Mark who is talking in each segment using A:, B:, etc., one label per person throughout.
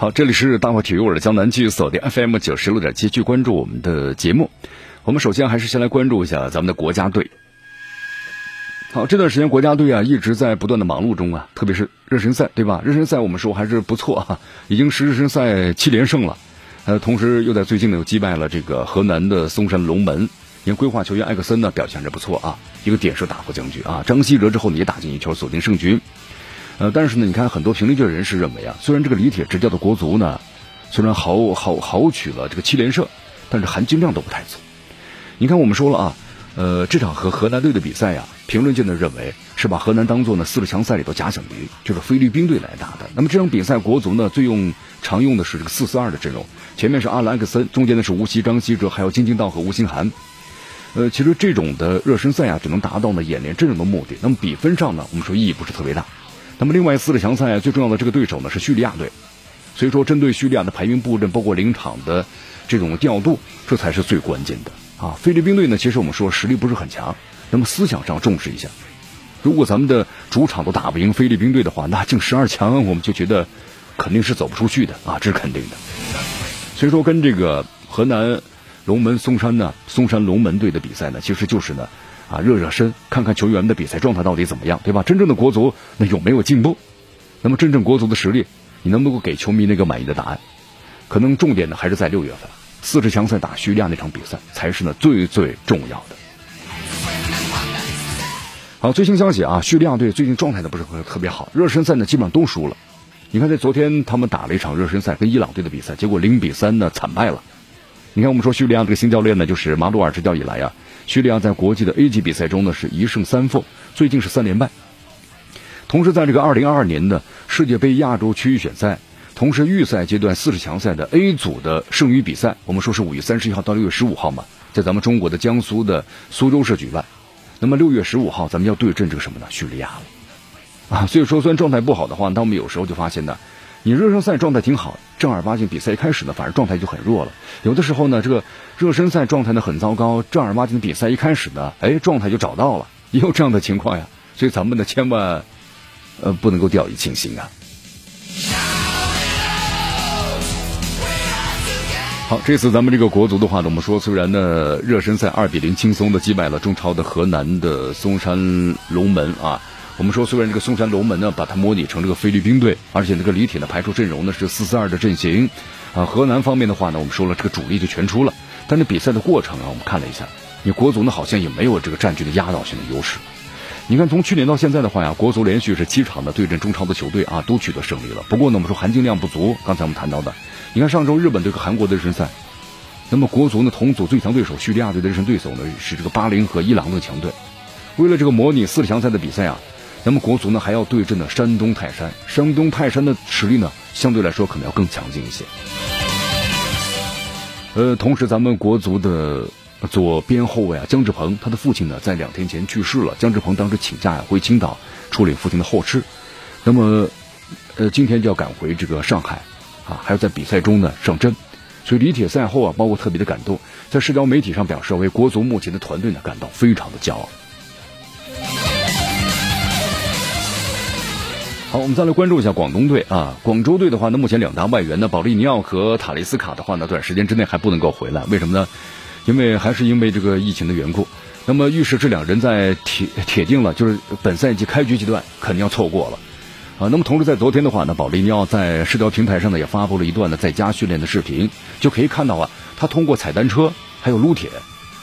A: 好，这里是大话体育，我是江南，继续锁定 FM 九十六点七，继续关注我们的节目。我们首先还是先来关注一下咱们的国家队。好，这段时间国家队啊一直在不断的忙碌中啊，特别是热身赛，对吧？热身赛我们说还是不错啊，已经是热身赛七连胜了。呃，同时又在最近呢又击败了这个河南的嵩山龙门。因为规划球员艾克森呢表现着不错啊，一个点射打破僵局啊。张稀哲之后呢也打进一球锁定胜局。呃，但是呢，你看很多评论界人士认为啊，虽然这个李铁执教的国足呢，虽然豪豪豪取了这个七连胜，但是含金量都不太足。你看我们说了啊，呃，这场和河南队的比赛呀，评论界呢认为是把河南当做呢四十强赛里头假想敌，就是菲律宾队来打的。那么这场比赛国足呢最用常用的是这个四四二的阵容，前面是阿兰克森，中间呢是吴曦、张稀哲，还有金敬道和吴兴涵。呃，其实这种的热身赛啊，只能达到呢演练阵容的目的。那么比分上呢，我们说意义不是特别大。那么，另外四个强赛最重要的这个对手呢是叙利亚队，所以说针对叙利亚的排兵布阵，包括临场的这种调度，这才是最关键的啊。菲律宾队呢，其实我们说实力不是很强，那么思想上重视一下。如果咱们的主场都打不赢菲律宾队的话，那进十二强我们就觉得肯定是走不出去的啊，这是肯定的。所以说，跟这个河南龙门嵩山呢，嵩山龙门队的比赛呢，其实就是呢。啊，热热身，看看球员的比赛状态到底怎么样，对吧？真正的国足那有没有进步？那么真正国足的实力，你能不能够给球迷那个满意的答案？可能重点呢还是在六月份四十强赛打叙利亚那场比赛才是呢最最重要的。好，最新消息啊，叙利亚队最近状态呢不是特别好，热身赛呢基本上都输了。你看，在昨天他们打了一场热身赛跟伊朗队的比赛，结果零比三呢惨败了。你看，我们说叙利亚这个新教练呢，就是马鲁尔执教以来呀。叙利亚在国际的 A 级比赛中呢是一胜三负，最近是三连败。同时，在这个二零二二年的世界杯亚洲区预选赛，同时预赛阶段四十强赛的 A 组的剩余比赛，我们说是五月三十一号到六月十五号嘛，在咱们中国的江苏的苏州市举办。那么六月十五号，咱们要对阵这个什么呢？叙利亚了啊！所以说，虽然状态不好的话，那我们有时候就发现呢。你热身赛状态挺好，正儿八经比赛一开始呢，反而状态就很弱了。有的时候呢，这个热身赛状态呢很糟糕，正儿八经比赛一开始呢，哎，状态就找到了，也有这样的情况呀。所以咱们呢，千万呃不能够掉以轻心啊。好，这次咱们这个国足的话呢，我们说虽然呢热身赛二比零轻松的击败了中超的河南的嵩山龙门啊。我们说，虽然这个嵩山龙门呢，把它模拟成这个菲律宾队，而且这个李铁呢排出阵容呢是四四二的阵型，啊，河南方面的话呢，我们说了这个主力就全出了，但是比赛的过程啊，我们看了一下，你国足呢好像也没有这个占据的压倒性的优势。你看从去年到现在的话呀，国足连续是七场的对阵中超的球队啊，都取得胜利了。不过呢，我们说含金量不足。刚才我们谈到的，你看上周日本对韩国的热身赛，那么国足呢同组最强对手叙利亚队的热身对手呢是这个巴林和伊朗的强队，为了这个模拟四强赛的比赛啊。咱们国足呢还要对阵的山东泰山，山东泰山的实力呢相对来说可能要更强劲一些。呃，同时咱们国足的左边后卫啊姜志鹏，他的父亲呢在两天前去世了，姜志鹏当时请假呀回青岛处理父亲的后事，那么呃今天就要赶回这个上海啊，还要在比赛中呢上阵，所以李铁赛后啊包括特别的感动，在社交媒体上表示为国足目前的团队呢感到非常的骄傲。好，我们再来关注一下广东队啊。广州队的话，呢，目前两大外援呢，保利尼奥和塔雷斯卡的话呢，短时间之内还不能够回来。为什么呢？因为还是因为这个疫情的缘故。那么预示这两人在铁铁定了，就是本赛季开局阶段肯定要错过了啊。那么同时在昨天的话呢，保利尼奥在社交平台上呢也发布了一段呢在家训练的视频，就可以看到啊，他通过踩单车还有撸铁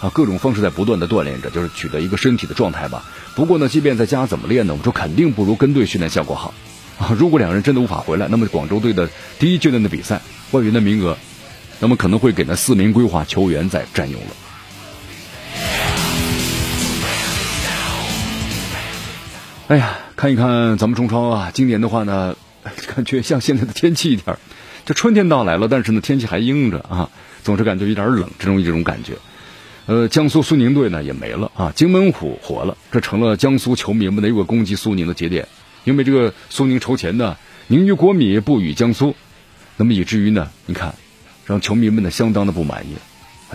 A: 啊各种方式在不断的锻炼着，就是取得一个身体的状态吧。不过呢，即便在家怎么练呢？我们说肯定不如跟队训练效果好 啊！如果两人真的无法回来，那么广州队的第一阶段的比赛外援的名额，那么可能会给那四名规划球员在占用了。哎呀，看一看咱们中超啊，今年的话呢，感觉像现在的天气一点，这春天到来了，但是呢天气还阴着啊，总是感觉有点冷，这种一种感觉。呃，江苏苏宁队呢也没了啊，荆门虎活了，这成了江苏球迷们的一个攻击苏宁的节点。因为这个苏宁筹钱呢，宁于国米，不与江苏，那么以至于呢，你看，让球迷们呢相当的不满意，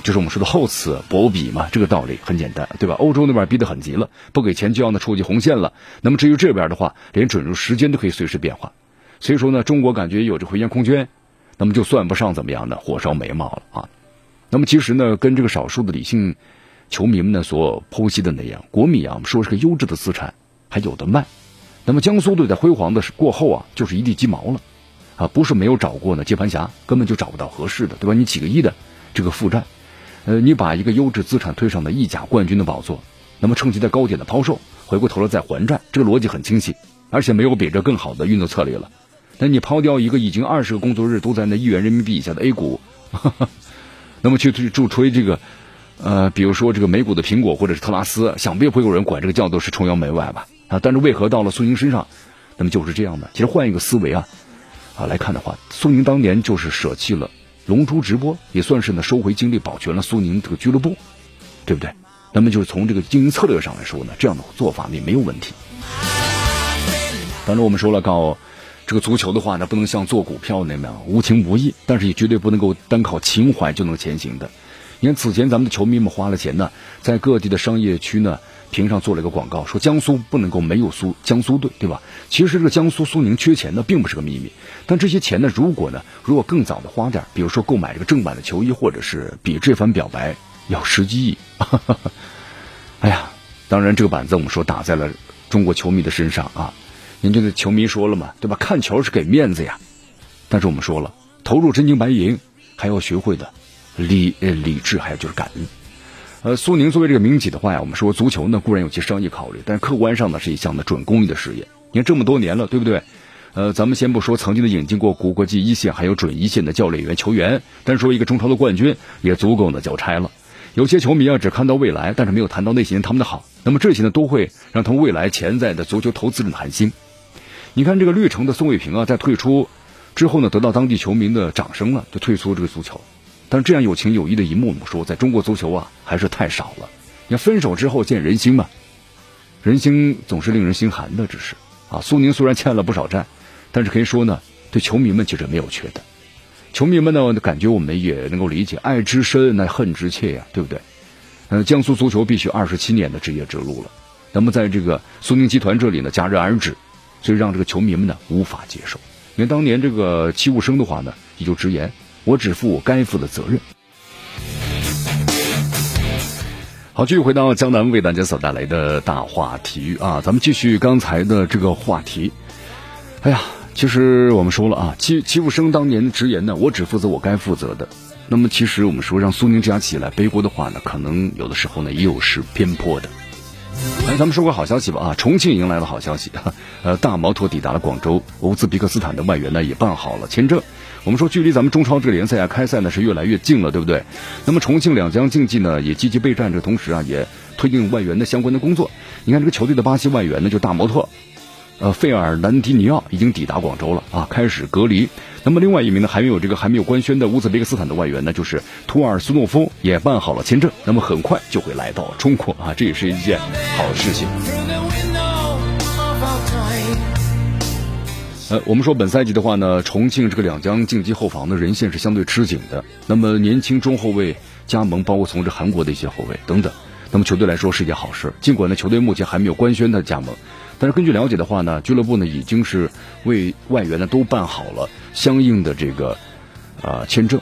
A: 就是我们说的厚此薄彼嘛，这个道理很简单，对吧？欧洲那边逼得很急了，不给钱就要呢触及红线了。那么至于这边的话，连准入时间都可以随时变化，所以说呢，中国感觉有着回旋空间，那么就算不上怎么样呢火烧眉毛了啊。那么其实呢，跟这个少数的理性球迷们呢所剖析的那样，国米啊，我们说是个优质的资产，还有的卖。那么江苏队在辉煌的过后啊，就是一地鸡毛了，啊，不是没有找过呢接盘侠，根本就找不到合适的，对吧？你几个亿的这个负债，呃，你把一个优质资产推上了意甲冠军的宝座，那么趁机在高点的抛售，回过头来再还债，这个逻辑很清晰，而且没有比这更好的运作策略了。那你抛掉一个已经二十个工作日都在那一元人民币以下的 A 股。那么去去助吹这个，呃，比如说这个美股的苹果或者是特拉斯，想必会有人管这个叫做是崇洋媚外吧？啊，但是为何到了苏宁身上，那么就是这样的？其实换一个思维啊，啊来看的话，苏宁当年就是舍弃了龙珠直播，也算是呢收回精力，保全了苏宁这个俱乐部，对不对？那么就是从这个经营策略上来说呢，这样的做法也没有问题。当然我们说了搞。这个足球的话呢，不能像做股票那样无情无义，但是也绝对不能够单靠情怀就能前行的。你看此前咱们的球迷们花了钱呢，在各地的商业区呢屏上做了一个广告，说江苏不能够没有苏江苏队，对吧？其实这个江苏苏宁缺钱呢，并不是个秘密。但这些钱呢，如果呢，如果更早的花点，比如说购买这个正版的球衣，或者是比这番表白要实际意。哎呀，当然这个板子我们说打在了中国球迷的身上啊。您这个球迷说了嘛，对吧？看球是给面子呀，但是我们说了，投入真金白银，还要学会的理理智，还有就是感恩。呃，苏宁作为这个民企的话呀，我们说足球呢固然有其商业考虑，但是客观上呢是一项的准公益的事业。你看这么多年了，对不对？呃，咱们先不说曾经的引进过国国际一线还有准一线的教练员球员，单说一个中超的冠军也足够呢交差了。有些球迷啊只看到未来，但是没有谈到那些年他们的好，那么这些呢都会让他们未来潜在的足球投资人寒心。你看这个绿城的宋卫平啊，在退出之后呢，得到当地球迷的掌声了，就退出这个足球。但是这样有情有义的一幕，我们说在中国足球啊，还是太少了。你看分手之后见人心嘛，人心总是令人心寒的。只是啊，苏宁虽然欠了不少债，但是可以说呢，对球迷们其实没有缺的。球迷们呢，感觉我们也能够理解，爱之深那恨之切呀，对不对？嗯，江苏足球必须二十七年的职业之路了。那么在这个苏宁集团这里呢，戛然而止。所以让这个球迷们呢无法接受，因为当年这个戚务生的话呢，也就直言：“我只负我该负的责任。”好，继续回到江南为大家所带来的大话体育啊，咱们继续刚才的这个话题。哎呀，其实我们说了啊，戚戚务生当年的直言呢，我只负责我该负责的。那么其实我们说让苏宁这样起来背锅的话呢，可能有的时候呢又是偏颇的。来，咱们说个好消息吧啊！重庆迎来了好消息，呃，大摩托抵达了广州，乌兹别克斯坦的外援呢也办好了签证。我们说，距离咱们中超这个联赛啊开赛呢是越来越近了，对不对？那么重庆两江竞技呢也积极备战，这同时啊也推进外援的相关的工作。你看这个球队的巴西外援呢就大摩托。呃，费尔南迪尼奥已经抵达广州了啊，开始隔离。那么另外一名呢，还没有这个还没有官宣的乌兹别克斯坦的外援呢，就是图尔斯诺夫也办好了签证，那么很快就会来到中国啊，这也是一件好事情。呃，我们说本赛季的话呢，重庆这个两江竞技后防的人线是相对吃紧的，那么年轻中后卫加盟，包括从这韩国的一些后卫等等，那么球队来说是一件好事。尽管呢，球队目前还没有官宣的加盟。但是根据了解的话呢，俱乐部呢已经是为外援呢都办好了相应的这个啊签证。